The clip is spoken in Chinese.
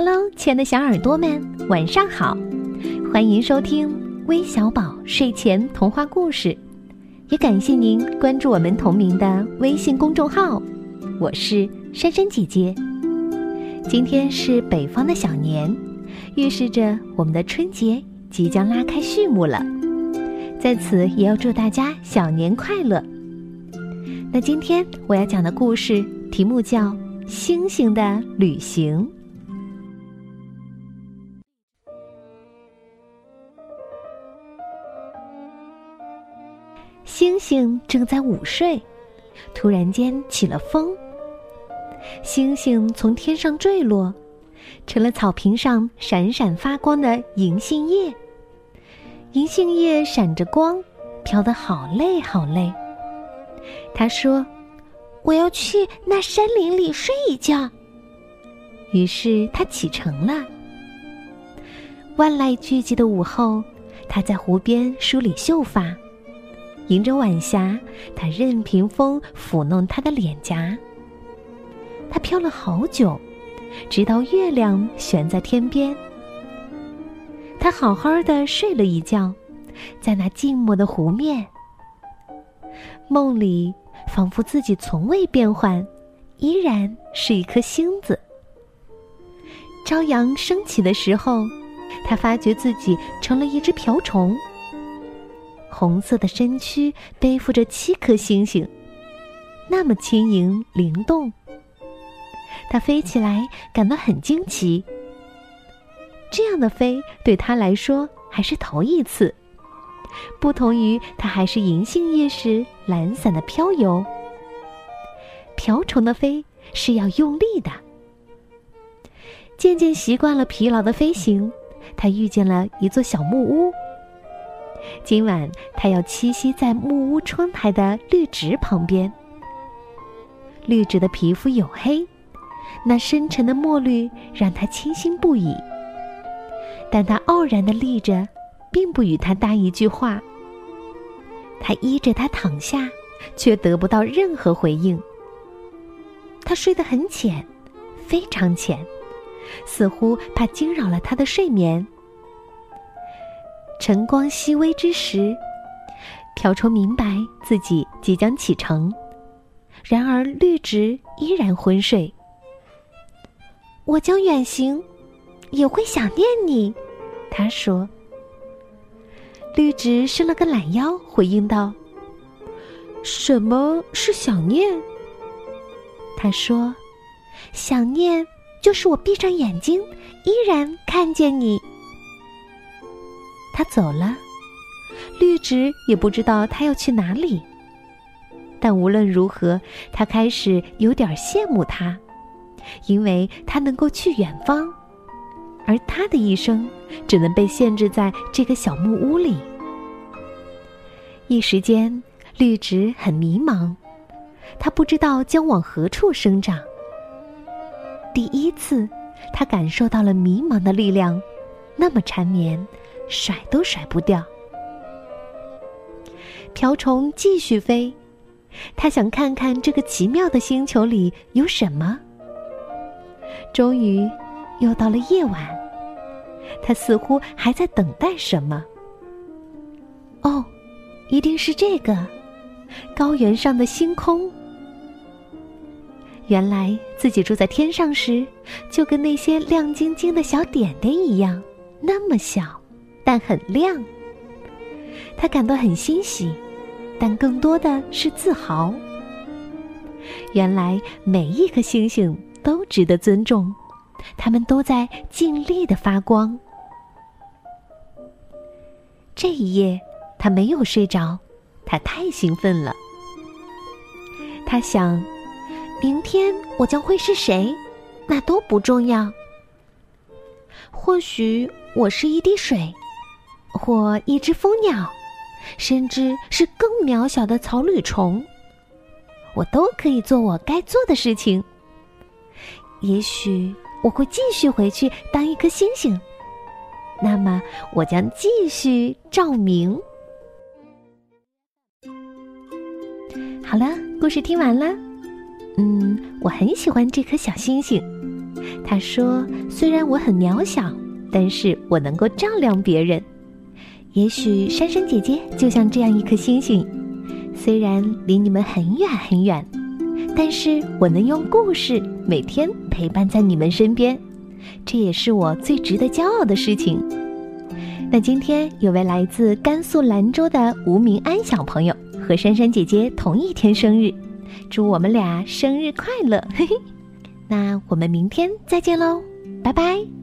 Hello，亲爱的小耳朵们，晚上好！欢迎收听微小宝睡前童话故事，也感谢您关注我们同名的微信公众号。我是珊珊姐姐。今天是北方的小年，预示着我们的春节即将拉开序幕了。在此，也要祝大家小年快乐。那今天我要讲的故事题目叫《星星的旅行》。星正在午睡，突然间起了风。星星从天上坠落，成了草坪上闪闪发光的银杏叶。银杏叶闪着光，飘得好累好累。他说：“我要去那山林里睡一觉。”于是他启程了。万籁俱寂的午后，他在湖边梳理秀发。迎着晚霞，他任凭风抚弄他的脸颊。他飘了好久，直到月亮悬在天边。他好好的睡了一觉，在那静默的湖面。梦里仿佛自己从未变换，依然是一颗星子。朝阳升起的时候，他发觉自己成了一只瓢虫。红色的身躯背负着七颗星星，那么轻盈灵动。它飞起来感到很惊奇。这样的飞对他来说还是头一次，不同于它还是银杏叶时懒散的飘游。瓢虫的飞是要用力的。渐渐习惯了疲劳的飞行，他遇见了一座小木屋。今晚他要栖息在木屋窗台的绿植旁边。绿植的皮肤黝黑，那深沉的墨绿让他倾心不已。但他傲然的立着，并不与他搭一句话。他依着他躺下，却得不到任何回应。他睡得很浅，非常浅，似乎怕惊扰了他的睡眠。晨光熹微之时，瓢虫明白自己即将启程，然而绿植依然昏睡。我将远行，也会想念你，他说。绿植伸了个懒腰，回应道：“什么是想念？”他说：“想念就是我闭上眼睛，依然看见你。”他走了，绿植也不知道他要去哪里。但无论如何，他开始有点羡慕他，因为他能够去远方，而他的一生只能被限制在这个小木屋里。一时间，绿植很迷茫，他不知道将往何处生长。第一次，他感受到了迷茫的力量，那么缠绵。甩都甩不掉。瓢虫继续飞，他想看看这个奇妙的星球里有什么。终于，又到了夜晚，他似乎还在等待什么。哦，一定是这个高原上的星空。原来自己住在天上时，就跟那些亮晶晶的小点点一样，那么小。但很亮，他感到很欣喜，但更多的是自豪。原来每一颗星星都值得尊重，他们都在尽力的发光。这一夜，他没有睡着，他太兴奋了。他想，明天我将会是谁，那都不重要。或许我是一滴水。或一只蜂鸟，甚至是更渺小的草履虫，我都可以做我该做的事情。也许我会继续回去当一颗星星，那么我将继续照明。好了，故事听完了。嗯，我很喜欢这颗小星星，他说：“虽然我很渺小，但是我能够照亮别人。也许珊珊姐姐就像这样一颗星星，虽然离你们很远很远，但是我能用故事每天陪伴在你们身边，这也是我最值得骄傲的事情。”那今天有位来自甘肃兰州的吴明安小朋友和珊珊姐姐同一天生日，祝我们俩生日快乐！嘿嘿。那我们明天再见喽，拜拜。